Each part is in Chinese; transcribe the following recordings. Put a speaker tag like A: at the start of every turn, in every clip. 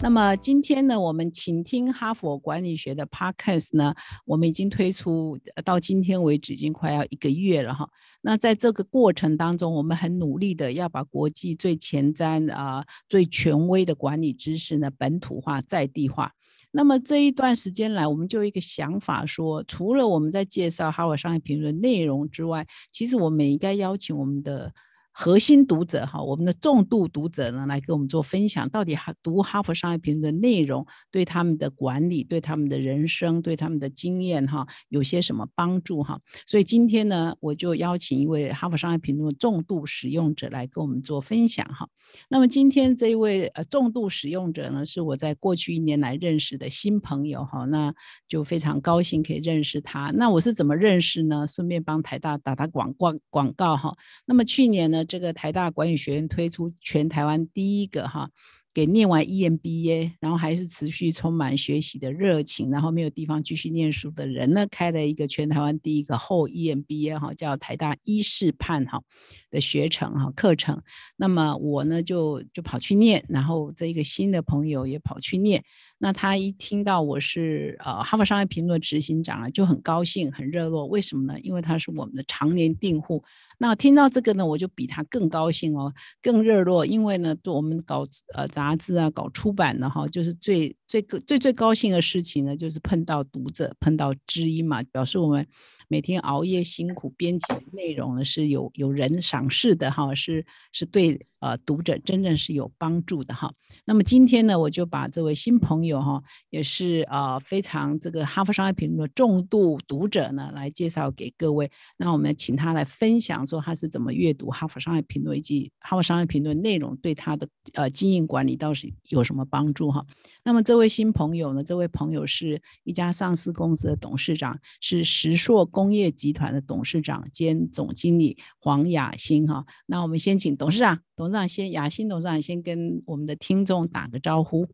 A: 那么今天呢，我们请听哈佛管理学的 Podcast 呢，我们已经推出到今天为止，已经快要一个月了哈。那在这个过程当中，我们很努力的要把国际最前瞻啊、最权威的管理知识呢本土化、在地化。那么这一段时间来，我们就有一个想法说，除了我们在介绍哈佛商业评论内容之外，其实我们应该邀请我们的。核心读者哈，我们的重度读者呢，来跟我们做分享，到底哈读哈佛商业评论的内容对他们的管理、对他们的人生、对他们的经验哈，有些什么帮助哈？所以今天呢，我就邀请一位哈佛商业评论重度使用者来跟我们做分享哈。那么今天这一位呃重度使用者呢，是我在过去一年来认识的新朋友哈，那就非常高兴可以认识他。那我是怎么认识呢？顺便帮台大打打广广广告哈。那么去年呢？这个台大管理学院推出全台湾第一个哈。给念完 EMBA，然后还是持续充满学习的热情，然后没有地方继续念书的人呢，开了一个全台湾第一个后 EMBA 哈，叫台大医事判哈的学程哈课程。那么我呢就就跑去念，然后这一个新的朋友也跑去念。那他一听到我是呃哈佛商业评论执行长啊，就很高兴很热络。为什么呢？因为他是我们的常年订户。那听到这个呢，我就比他更高兴哦，更热络。因为呢，我们搞呃杂。杂志啊，搞出版的哈，就是最最最最高兴的事情呢，就是碰到读者，碰到知音嘛，表示我们。每天熬夜辛苦编辑的内容呢，是有有人赏识的哈，是是对呃读者真正是有帮助的哈。那么今天呢，我就把这位新朋友哈，也是呃非常这个哈佛商业评论的重度读者呢，来介绍给各位。那我们请他来分享说他是怎么阅读哈佛商业评论以及哈佛商业评论内容对他的呃经营管理到底有什么帮助哈。那么这位新朋友呢，这位朋友是一家上市公司的董事长，是石硕公。工业集团的董事长兼总经理黄雅欣哈，那我们先请董事长，董事长先雅欣董事长先跟我们的听众打个招呼。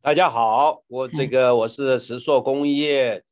B: 大家好，我这个我是石硕工业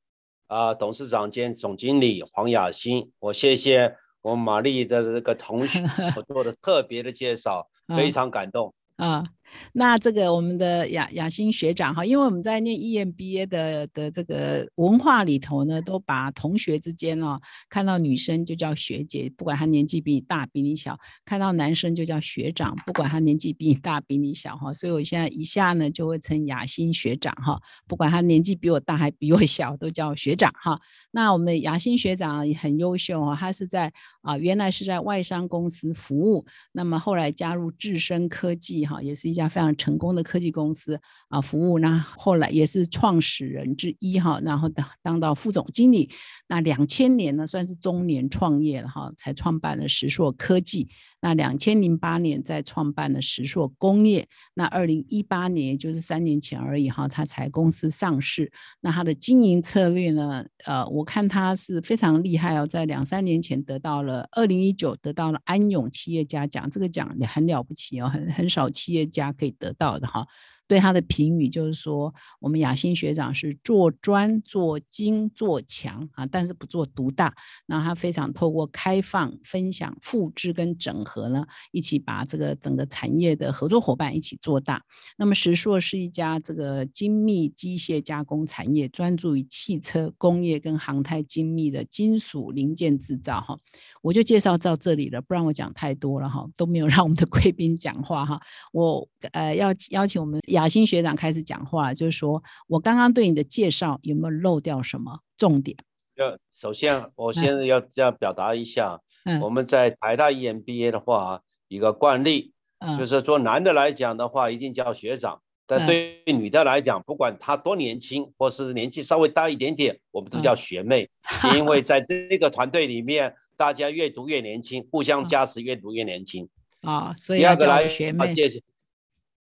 B: 啊董事长兼总经理黄雅欣，我谢谢我玛丽的这个同学 做的特别的介绍，非常感动。
A: 啊。那这个我们的雅雅欣学长哈，因为我们在念 EMBA 的的这个文化里头呢，都把同学之间哦，看到女生就叫学姐，不管她年纪比你大比你小；看到男生就叫学长，不管他年纪比你大比你小哈。所以我现在一下呢就会称雅欣学长哈，不管他年纪比我大还比我小，都叫学长哈。那我们的雅欣学长也很优秀哦，他是在啊原来是在外商公司服务，那么后来加入智深科技哈，也是一。家非常成功的科技公司啊，服务那后来也是创始人之一哈，然后当当到副总经理。那两千年呢，算是中年创业了哈，才创办了石硕科技。那两千零八年再创办了石硕工业。那二零一八年，也就是三年前而已哈，他才公司上市。那他的经营策略呢？呃，我看他是非常厉害哦，在两三年前得到了二零一九得到了安永企业家奖，这个奖也很了不起哦，很很少企业家可以得到的哈。对他的评语就是说，我们雅欣学长是做专、做精、做强啊，但是不做独大。那他非常透过开放、分享、复制跟整合呢，一起把这个整个产业的合作伙伴一起做大。那么石硕是一家这个精密机械加工产业，专注于汽车工业跟航太精密的金属零件制造哈。我就介绍到这里了，不然我讲太多了哈，都没有让我们的贵宾讲话哈。我呃要邀请我们。雅欣学长开始讲话，就是说我刚刚对你的介绍有没有漏掉什么重点？
B: 要首先，我先要这样表达一下，我们在台大 EMBA 的话，一个惯例，就是说男的来讲的话，一定叫学长；但对女的来讲，不管她多年轻，或是年纪稍微大一点点，我们都叫学妹，因为在这个团队里面，大家越读越年轻，互相加持，越读越年轻。
A: 啊，所以要叫学妹。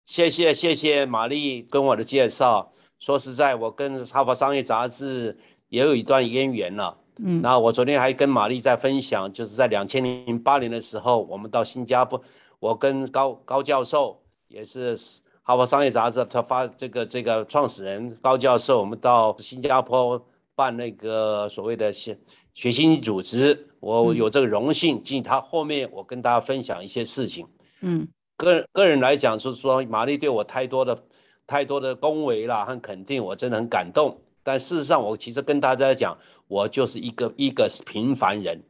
B: 谢谢谢谢玛丽跟我的介绍。说实在，我跟哈佛商业杂志也有一段渊源了。嗯，那我昨天还跟玛丽在分享，就是在两千零八年的时候，我们到新加坡，我跟高高教授也是哈佛商业杂志他发这个这个创始人高教授，我们到新加坡办那个所谓的学学习组织，我有这个荣幸进他后面，我跟大家分享一些事情。
A: 嗯，
B: 个人个人来讲，就是说玛丽对我太多的太多的恭维啦和肯定，我真的很感动。但事实上，我其实跟大家讲，我就是一个一个平凡人。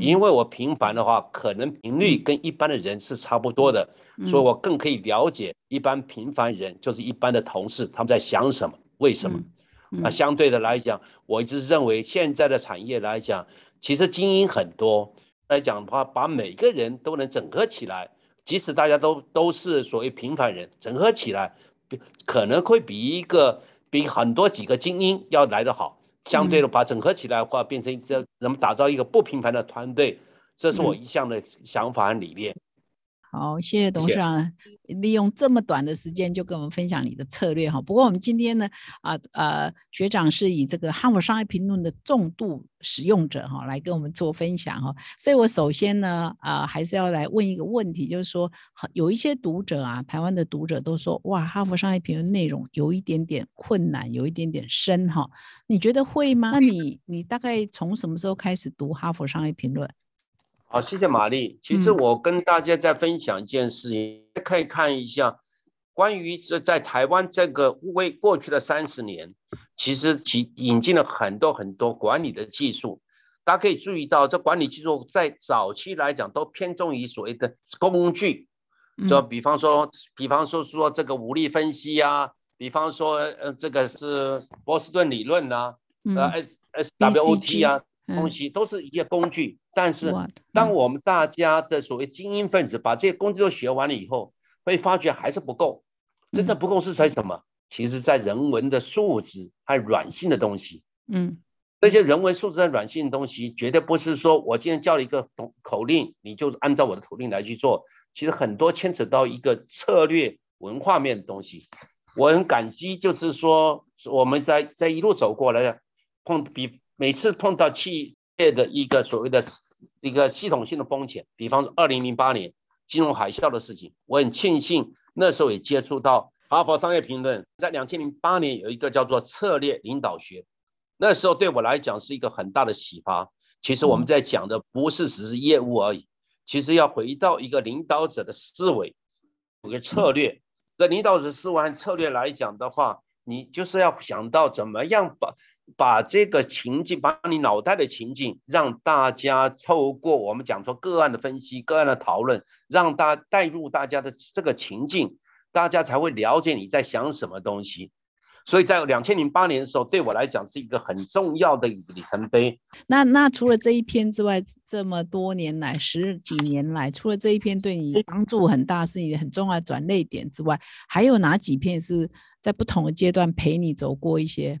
B: 因为我平凡的话，可能频率跟一般的人是差不多的，所以我更可以了解一般平凡人，就是一般的同事他们在想什么，为什么？那相对的来讲，我一直认为现在的产业来讲，其实精英很多，来讲的话，把每个人都能整合起来，即使大家都都是所谓平凡人，整合起来，可能会比一个比很多几个精英要来得好。相对的，把整合起来的话，变成一个怎么打造一个不平凡的团队，这是我一向的想法和理念。
A: 好，谢谢董事长利用这么短的时间就跟我们分享你的策略哈。不过我们今天呢，啊呃，学长是以这个《哈佛商业评论》的重度使用者哈，来跟我们做分享哈。所以我首先呢，啊，还是要来问一个问题，就是说，有一些读者啊，台湾的读者都说，哇，《哈佛商业评论》内容有一点点困难，有一点点深哈。你觉得会吗？那你你大概从什么时候开始读《哈佛商业评论》？
B: 好，谢谢玛丽。其实我跟大家在分享一件事情，可以看一下关于是在台湾这个为过去的三十年，其实其引进了很多很多管理的技术。大家可以注意到，这管理技术在早期来讲都偏重于所谓的工具，就比方说，比方说说这个武力分析啊，比方说呃这个是波士顿理论呐，呃 S S W O T 啊。东西都是一些工具，但是当我们大家的所谓精英分子把这些工具都学完了以后，会发觉还是不够。真的不够是在什么？其实在人文的素质还有软性的东西。
A: 嗯，
B: 这些人文素质和软性的东西，绝对不是说我今天叫了一个口口令，你就按照我的口令来去做。其实很多牵扯到一个策略文化面的东西。我很感激，就是说我们在在一路走过来，碰比。每次碰到企业的一个所谓的这个系统性的风险，比方说二零零八年金融海啸的事情，我很庆幸那时候也接触到哈佛商业评论，在两千零八年有一个叫做策略领导学，那时候对我来讲是一个很大的启发。其实我们在讲的不是只是业务而已，其实要回到一个领导者的思维，有个策略。在领导者思维和策略来讲的话，你就是要想到怎么样把。把这个情境，把你脑袋的情境，让大家透过我们讲说个案的分析、个案的讨论，让大带入大家的这个情境，大家才会了解你在想什么东西。所以在两千零八年的时候，对我来讲是一个很重要的一个里程碑。
A: 那那除了这一篇之外，这么多年来十几年来，除了这一篇对你帮助很大，是你很重要的转捩点之外，还有哪几篇是在不同的阶段陪你走过一些？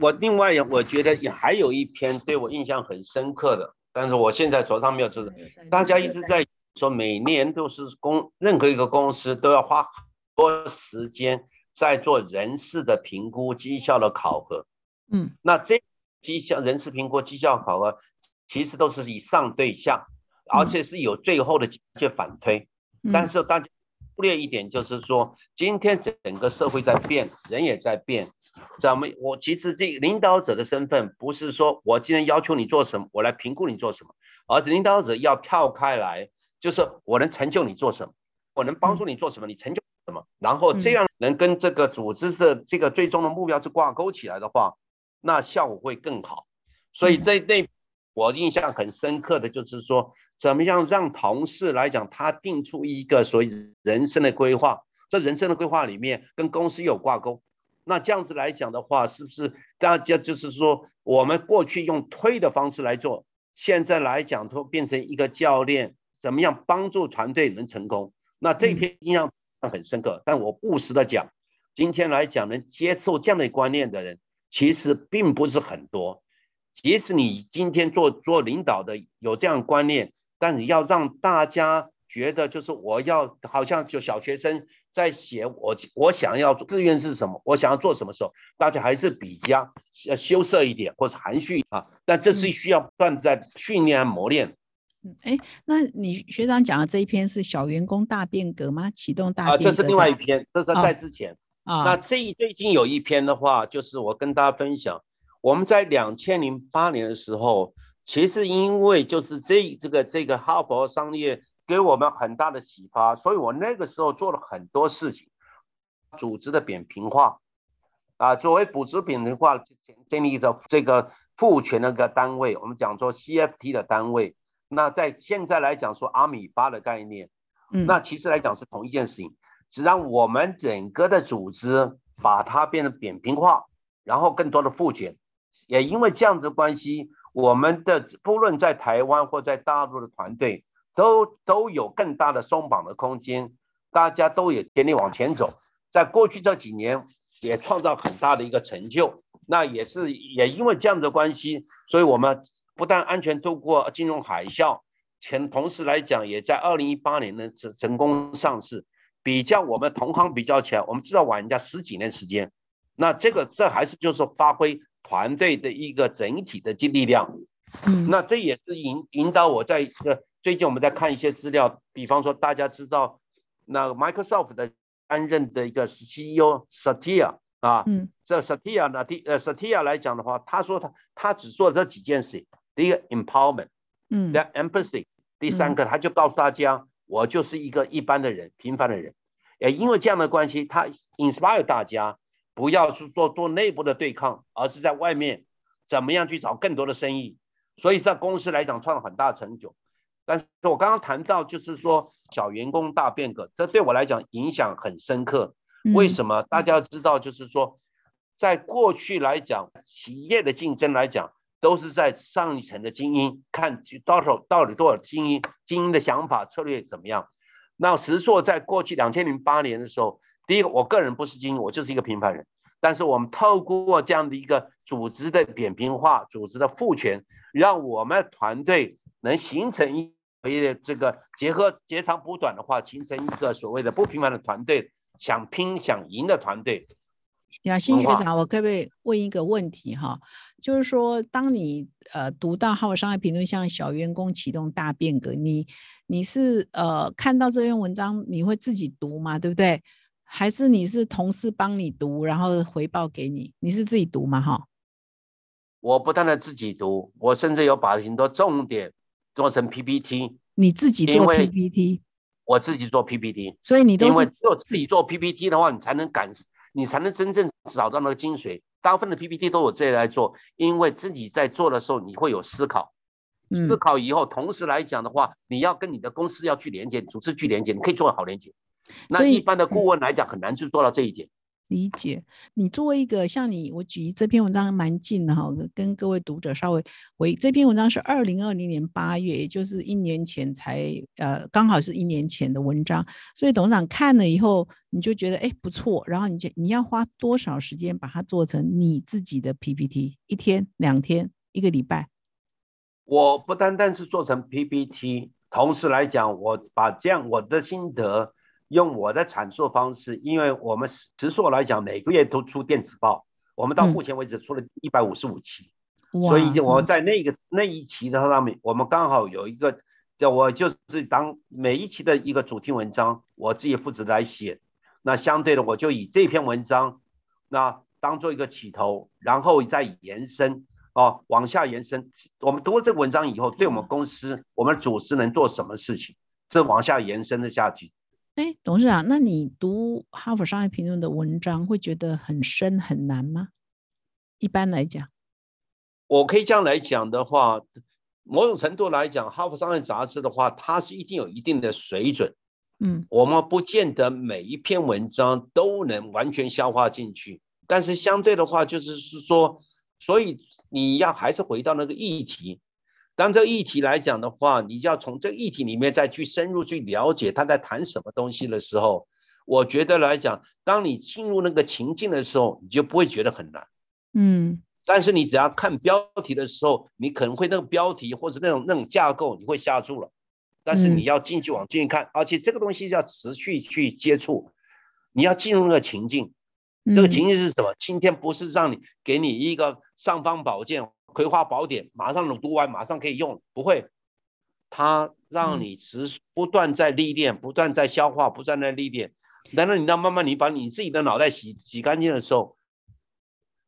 B: 我另外也我觉得也还有一篇对我印象很深刻的，但是我现在手上没有这个。大家一直在说每年都是公任何一个公司都要花很多时间在做人事的评估、绩效的考核。
A: 嗯，
B: 那这绩效人事评估、绩效考核其实都是以上对下，而且是有最后的去反推。但是大家忽略一点，就是说今天整个社会在变，人也在变。咱们我其实这领导者的身份不是说我今天要求你做什么，我来评估你做什么，而是领导者要跳开来，就是我能成就你做什么，我能帮助你做什么，你成就什么，然后这样能跟这个组织的这个最终的目标是挂钩起来的话，那效果会更好。所以这那我印象很深刻的就是说，怎么样让同事来讲，他定出一个所谓人生的规划，这人生的规划里面跟公司有挂钩。那这样子来讲的话，是不是大家就是说，我们过去用推的方式来做，现在来讲都变成一个教练，怎么样帮助团队能成功？那这篇印象很深刻。但我不实的讲，今天来讲能接受这样的观念的人，其实并不是很多。即使你今天做做领导的有这样观念，但你要让大家觉得就是我要好像就小学生。在写我我想要志愿是什么，我想要做什么时候，大家还是比较要羞涩一点或者含蓄啊。但这是需要不断在训练磨练。
A: 哎，那你学长讲的这一篇是小员工大变革吗？启动大变
B: 革？啊，这是另外一篇，这是在之前啊。那这最近有一篇的话，就是我跟大家分享，我们在两千零八年的时候，其实因为就是这这个这个哈佛商业给我们很大的启发，所以我那个时候做了很多事情，组织的扁平化啊，作为组织扁平化建立着这个赋权那个单位，我们讲做 CFT 的单位。那在现在来讲说阿米巴的概念，嗯，那其实来讲是同一件事情，只让我们整个的组织把它变得扁平化，然后更多的赋权，也因为这样子关系，我们的不论在台湾或在大陆的团队都都有更大的松绑的空间，大家都有全力往前走，在过去这几年也创造很大的一个成就，那也是也因为这样的关系，所以我们。不但安全度过金融海啸，前同时来讲，也在二零一八年呢成成功上市。比较我们同行比较起来，我们至少晚人家十几年时间。那这个这还是就是发挥团队的一个整体的力量。嗯，那这也是引引导我在这最近我们在看一些资料，比方说大家知道那 Microsoft 的担任的一个 CEO Satya 啊，嗯，这 Satya 呢，第呃 Satya 来讲的话，他说他他只做这几件事。第一个 empowerment，嗯，第二 empathy，第三个他就告诉大家，我就是一个一般的人，平凡的人，也因为这样的关系，他 inspire 大家不要去做做内部的对抗，而是在外面怎么样去找更多的生意，所以在公司来讲创了很大成就。但是我刚刚谈到就是说小员工大变革，这对我来讲影响很深刻。为什么？大家要知道，就是说在过去来讲，企业的竞争来讲。都是在上一层的精英看到手到底多少精英精英的想法策略怎么样？那石硕在过去两千零八年的时候，第一个我个人不是精英，我就是一个平凡人。但是我们透过这样的一个组织的扁平化、组织的赋权，让我们团队能形成一个这个结合截长补短的话，形成一个所谓的不平凡的团队，想拼想赢的团队。
A: 亚新学长，我可不可以问一个问题哈？就是说，当你呃读到《哈佛商业评论》向小员工启动大变革，你你是呃看到这篇文章，你会自己读吗？对不对？还是你是同事帮你读，然后回报给你？你是自己读吗？哈？
B: 我不但的自己读，我甚至有把很多重点做成 PPT。
A: 你自己做 PPT？
B: 我自己做 PPT。
A: 所以你都是因为
B: 做自己做 PPT 的话，你才能感。你才能真正找到那个精髓。大部分的 PPT 都我自己来做，因为自己在做的时候，你会有思考，思考以后，同时来讲的话，你要跟你的公司要去连接，组织去连接，你可以做好连接。那一般的顾问来讲，很难去做到这一点。
A: 理解，你作为一个像你，我举这篇文章蛮近的哈，跟各位读者稍微回这篇文章是二零二零年八月，也就是一年前才呃，刚好是一年前的文章，所以董事长看了以后，你就觉得哎不错，然后你就你要花多少时间把它做成你自己的 PPT？一天、两天、一个礼拜？
B: 我不单单是做成 PPT，同时来讲，我把这样我的心得。用我的阐述方式，因为我们实硕来讲，每个月都出电子报，我们到目前为止出了一百五十五期，所以我在那个那一期的上面，我们刚好有一个叫我就是当每一期的一个主题文章，我自己负责来写，那相对的我就以这篇文章那当做一个起头，然后再延伸哦，往下延伸。我们读了这个文章以后，对我们公司我们组织能做什么事情，这往下延伸的下去。
A: 哎，董事长，那你读《哈佛商业评论》的文章会觉得很深很难吗？一般来讲，
B: 我可以这样来讲的话，某种程度来讲，《哈佛商业杂志》的话，它是一定有一定的水准。嗯，我们不见得每一篇文章都能完全消化进去，但是相对的话，就是是说，所以你要还是回到那个议题。当这个议题来讲的话，你就要从这个议题里面再去深入去了解他在谈什么东西的时候，我觉得来讲，当你进入那个情境的时候，你就不会觉得很难。嗯，但是你只要看标题的时候，你可能会那个标题或者那种那种架构你会吓住了。但是你要进去往进去看，而且这个东西要持续去接触，你要进入那个情境。这个情境是什么？今天不是让你给你一个尚方宝剑。葵花宝典马上能读完，马上可以用，不会。它让你持不断在历练，不断在消化，不断在历练。难道你到慢慢你把你自己的脑袋洗洗干净的时候，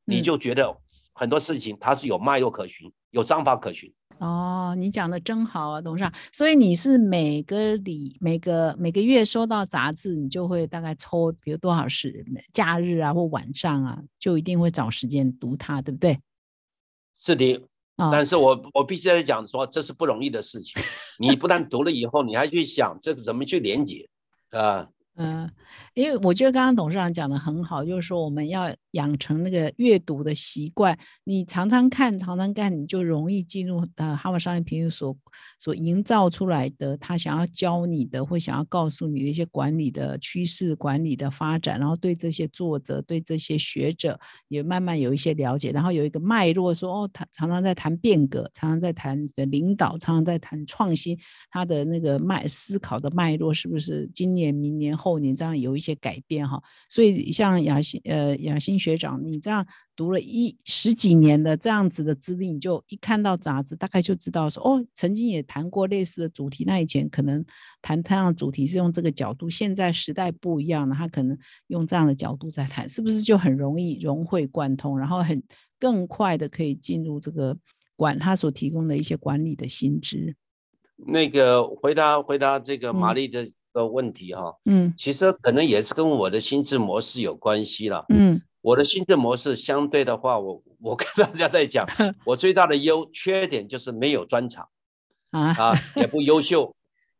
B: 你就觉得很多事情它是有脉络可循，有章法可循。
A: 哦，你讲的真好啊，董事长。所以你是每个礼每个每个月收到杂志，你就会大概抽，比如多少时假日啊或晚上啊，就一定会找时间读它，对不对？
B: 是的。但是我我必须在讲说，这是不容易的事情。你不但读了以后，你还去想这个怎么去连接，啊。
A: 嗯，因为我觉得刚刚董事长讲的很好，就是说我们要养成那个阅读的习惯。你常常看，常常看，你就容易进入呃哈佛商业评论所所营造出来的他想要教你的，或想要告诉你的一些管理的趋势、管理的发展，然后对这些作者、对这些学者也慢慢有一些了解，然后有一个脉络，说哦，他常常在谈变革，常常在谈领导，常常在谈创新，他的那个脉思考的脉络是不是今年、明年后？后年这样有一些改变哈，所以像雅欣呃雅欣学长，你这样读了一十几年的这样子的资历，你就一看到杂志，大概就知道说哦，曾经也谈过类似的主题。那以前可能谈这样主题是用这个角度，现在时代不一样了，他可能用这样的角度在谈，是不是就很容易融会贯通，然后很更快的可以进入这个管他所提供的一些管理的心知？
B: 那个回答回答这个玛丽的。的问题哈，嗯，其实可能也是跟我的心智模式有关系了，嗯，我的心智模式相对的话，我我跟大家在讲，我最大的优缺点就是没有专长，啊。啊，也不优秀，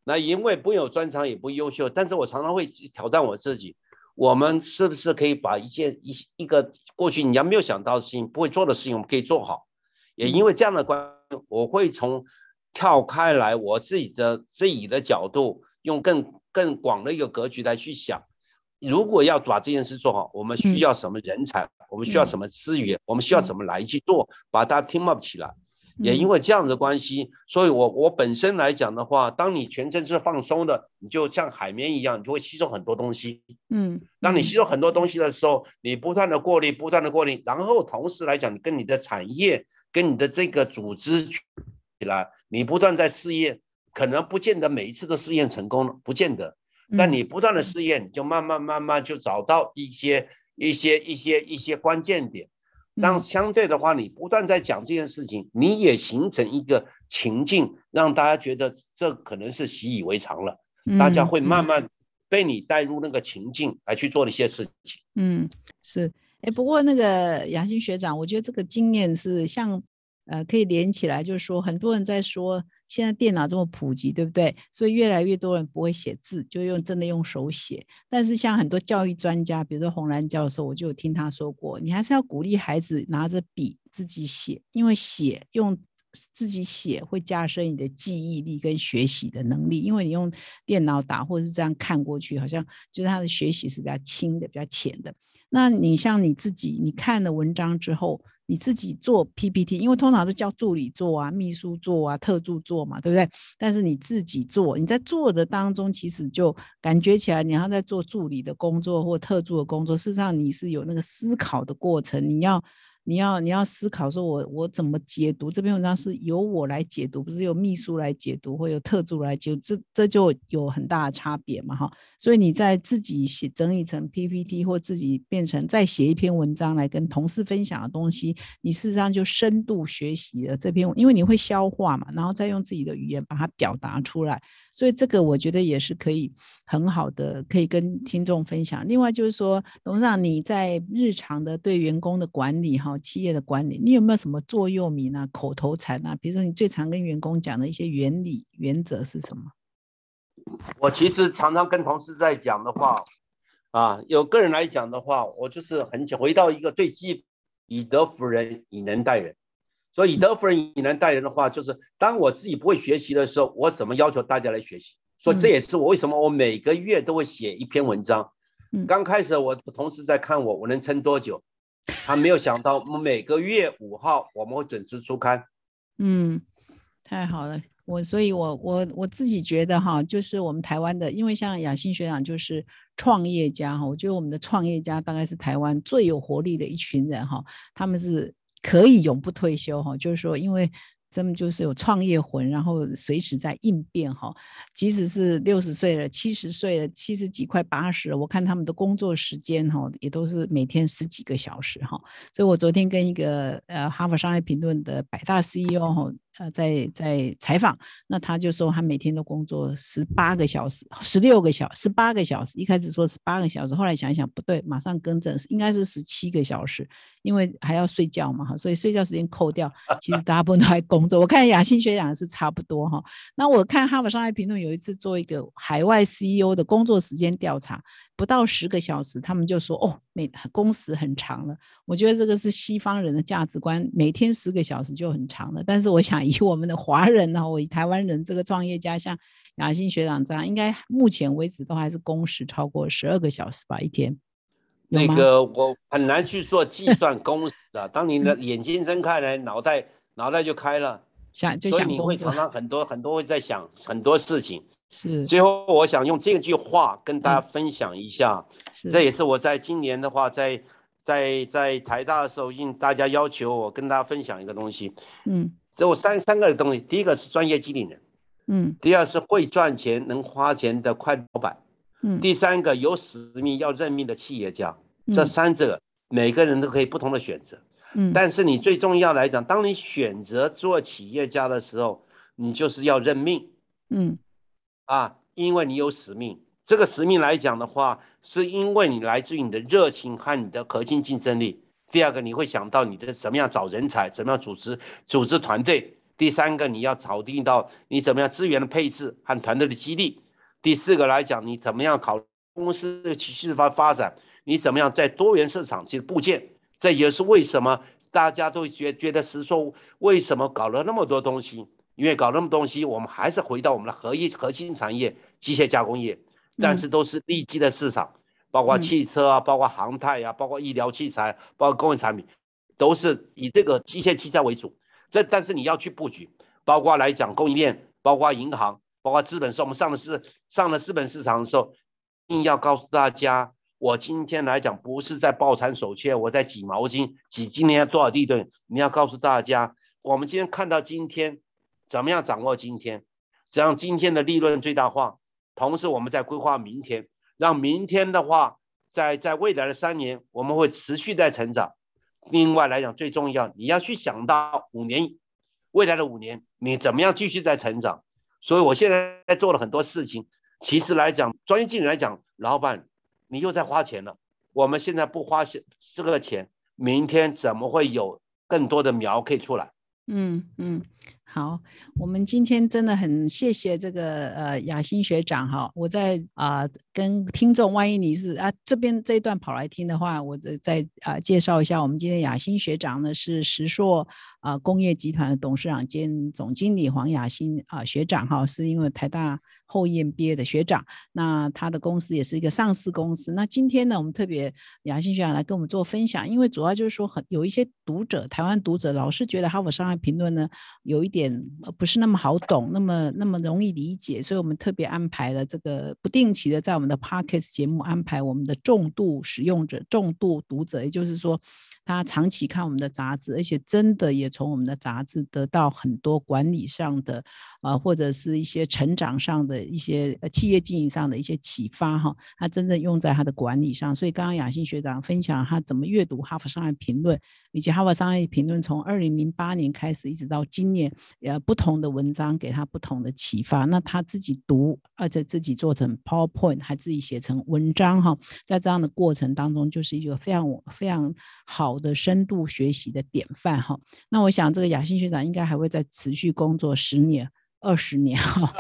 B: 那因为不有专长也不优秀，但是我常常会挑战我自己，我们是不是可以把一件一一个过去你要没有想到的事情，不会做的事情，我们可以做好，也因为这样的关，我会从跳开来我自己的自己的角度，用更。更广的一个格局来去想，如果要把这件事做好，我们需要什么人才？我们需要什么资源？我们需要怎么来去做？把它 team up 起来。也因为这样的关系，所以我我本身来讲的话，当你全身是放松的，你就像海绵一样，你就会吸收很多东西。嗯，当你吸收很多东西的时候，你不断的过滤，不断的过滤，然后同时来讲，你跟你的产业、跟你的这个组织起来，你不断在试验。可能不见得每一次都试验成功了，不见得。但你不断的试验，你就慢慢慢慢就找到一些一些一些一些关键点。当相对的话，你不断在讲这件事情，你也形成一个情境，让大家觉得这可能是习以为常了。大家会慢慢被你带入那个情境来去做一些事情。
A: 嗯，是。哎，不过那个杨新学长，我觉得这个经验是像呃可以连起来，就是说很多人在说。现在电脑这么普及，对不对？所以越来越多人不会写字，就用真的用手写。但是像很多教育专家，比如说洪兰教授，我就有听他说过，你还是要鼓励孩子拿着笔自己写，因为写用自己写会加深你的记忆力跟学习的能力。因为你用电脑打或者是这样看过去，好像就是他的学习是比较轻的、比较浅的。那你像你自己，你看了文章之后。你自己做 PPT，因为通常是叫助理做啊、秘书做啊、特助做嘛，对不对？但是你自己做，你在做的当中，其实就感觉起来，你要在做助理的工作或特助的工作，事实上你是有那个思考的过程，你要。你要你要思考说，我我怎么解读这篇文章是由我来解读，不是由秘书来解读，或由特助来解读，这这就有很大的差别嘛，哈。所以你在自己写整理成 PPT 或自己变成再写一篇文章来跟同事分享的东西，你事实上就深度学习了这篇，因为你会消化嘛，然后再用自己的语言把它表达出来。所以这个我觉得也是可以很好的，可以跟听众分享。另外就是说，董事长你在日常的对员工的管理哈，企业的管理，你有没有什么座右铭啊、口头禅啊？比如说你最常跟员工讲的一些原理、原则是什么？
B: 我其实常常跟同事在讲的话啊，有个人来讲的话，我就是很回到一个最基，以德服人，以能待人。所以以德服人，以能待人的话，就是当我自己不会学习的时候，我怎么要求大家来学习？所以这也是我为什么我每个月都会写一篇文章。刚开始我同事在看我，我能撑多久？他没有想到，我们每个月五号我们会准时出刊。
A: 嗯，太好了，我所以，我我我自己觉得哈，就是我们台湾的，因为像雅欣学长就是创业家哈，我觉得我们的创业家大概是台湾最有活力的一群人哈，他们是。可以永不退休哈，就是说，因为真的就是有创业魂，然后随时在应变哈。即使是六十岁了、七十岁了、七十几快八十了，我看他们的工作时间哈，也都是每天十几个小时哈。所以我昨天跟一个呃哈佛商业评论的百大 CEO 哈。呃，在在采访，那他就说他每天都工作十八个小时，十六个小，十八个小时。一开始说十八个小时，后来想一想不对，马上更正，应该是十七个小时，因为还要睡觉嘛哈，所以睡觉时间扣掉，其实大部分都在工作。我看雅欣学长是差不多哈。那我看哈佛商业评论有一次做一个海外 CEO 的工作时间调查。不到十个小时，他们就说哦，每工时很长了。我觉得这个是西方人的价值观，每天十个小时就很长了。但是我想以我们的华人呢，我以台湾人这个创业家，像雅欣学长这样，应该目前为止都还是工时超过十二个小时吧一天。
B: 那个我很难去做计 算工时的。当你的眼睛睁开来，脑袋脑袋就开了，
A: 想就想
B: 你会常常很多很多会在想很多事情。
A: 是，
B: 最后我想用这句话跟大家分享一下，这也是我在今年的话，在在在台大的时候，应大家要求我跟大家分享一个东西，
A: 嗯，
B: 这我三三个东西，第一个是专业经理人，
A: 嗯，
B: 第二是会赚钱能花钱的快老板，
A: 嗯，
B: 第三个有使命要认命的企业家，这三者每个人都可以不同的选择，
A: 嗯，
B: 但是你最重要来讲，当你选择做企业家的时候，你就是要认命，
A: 嗯。
B: 啊，因为你有使命，这个使命来讲的话，是因为你来自于你的热情和你的核心竞争力。第二个，你会想到你的怎么样找人才，怎么样组织组织团队。第三个，你要考定到你怎么样资源的配置和团队的激励。第四个来讲，你怎么样考公司的趋势发发展，你怎么样在多元市场去部件。这也是为什么大家都觉觉得是说，为什么搞了那么多东西。因为搞那么东西，我们还是回到我们的核一核心产业机械加工业，但是都是利基的市场，包括汽车啊，包括航太啊，包括医疗器材，包括工业产品，都是以这个机械器材为主。这但是你要去布局，包括来讲供应链，包括银行，包括资本市，我们上的是上了资本市场的时候，一定要告诉大家，我今天来讲不是在抱残守缺，我在挤毛巾，挤今年多少利润？你要告诉大家，我们今天看到今天。怎么样掌握今天，让今天的利润最大化？同时，我们在规划明天，让明天的话，在在未来的三年，我们会持续在成长。另外来讲，最重要，你要去想到五年，未来的五年，你怎么样继续在成长？所以我现在在做了很多事情。其实来讲，专业经理来讲，老板，你又在花钱了。我们现在不花这个钱，明天怎么会有更多的苗可以出来？
A: 嗯嗯。好，我们今天真的很谢谢这个呃雅欣学长哈，我在啊跟听众，万一你是啊这边这一段跑来听的话，我再啊介绍一下，我们今天雅欣学长呢是石硕啊工业集团的董事长兼总经理黄雅欣啊学长哈，是因为台大后院毕业的学长，那他的公司也是一个上市公司，那今天呢我们特别雅欣学长来跟我们做分享，因为主要就是说很有一些读者，台湾读者老是觉得哈佛商业评论呢有一点。点不是那么好懂，那么那么容易理解，所以我们特别安排了这个不定期的在我们的 Podcast 节目安排我们的重度使用者、重度读者，也就是说。他长期看我们的杂志，而且真的也从我们的杂志得到很多管理上的，呃，或者是一些成长上的一些企业经营上的一些启发哈。他真正用在他的管理上。所以刚刚雅欣学长分享他怎么阅读《哈佛商业评论》，以及《哈佛商业评论》从二零零八年开始一直到今年，呃，不同的文章给他不同的启发。那他自己读，而且自己做成 PowerPoint，还自己写成文章哈。在这样的过程当中，就是一个非常非常好。的深度学习的典范哈，那我想这个雅欣学长应该还会再持续工作十年、二十年哈，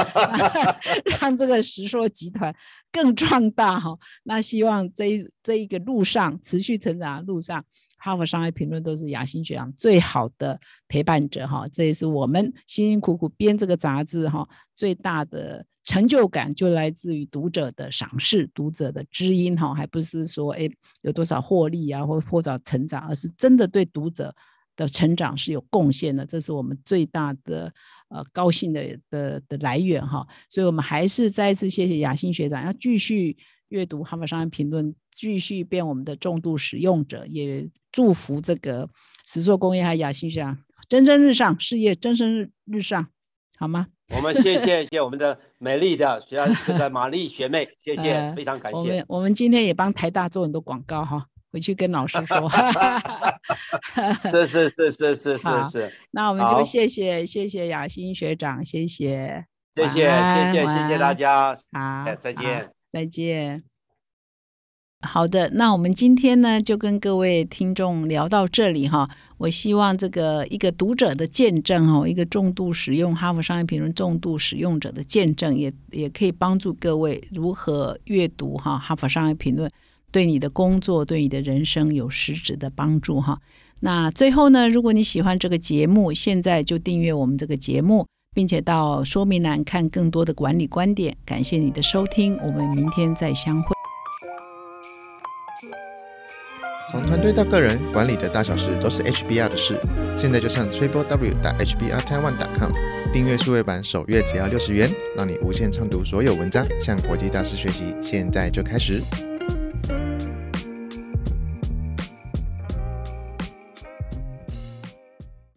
A: 让这个石硕集团更壮大哈。那希望这一这一个路上持续成长的路上，哈佛商业评论都是雅欣学长最好的陪伴者哈。这也是我们辛辛苦苦编这个杂志哈最大的。成就感就来自于读者的赏识、读者的知音，哈，还不是说哎有多少获利啊，或或者成长，而是真的对读者的成长是有贡献的，这是我们最大的呃高兴的的的来源，哈。所以我们还是再一次谢谢雅欣学长，要继续阅读《哈佛商业评论》，继续变我们的重度使用者，也祝福这个石硕工业还有雅欣学长。蒸蒸日上，事业蒸蒸日日上，好吗？
B: 我们谢谢谢我们的美丽的学这个玛丽学妹，谢谢，非常感谢。
A: 我们我们今天也帮台大做很多广告哈，回去跟老师说，
B: 是是是是是是是。
A: 那我们就谢谢谢谢雅欣学长，谢谢
B: 谢谢谢谢谢谢大家，
A: 好，
B: 再见
A: 再见。好的，那我们今天呢就跟各位听众聊到这里哈。我希望这个一个读者的见证哦，一个重度使用《哈佛商业评论》重度使用者的见证，也也可以帮助各位如何阅读哈《哈佛商业评论》。对你的工作、对你的人生有实质的帮助哈。那最后呢，如果你喜欢这个节目，现在就订阅我们这个节目，并且到说明栏看更多的管理观点。感谢你的收听，我们明天再相会。
C: 从团队到个人，管理的大小事都是 HBR 的事。现在就上 triple w 打 hbr taiwan com 订阅数位版，首月只要六十元，让你无限畅读所有文章，向国际大师学习。现在就开始。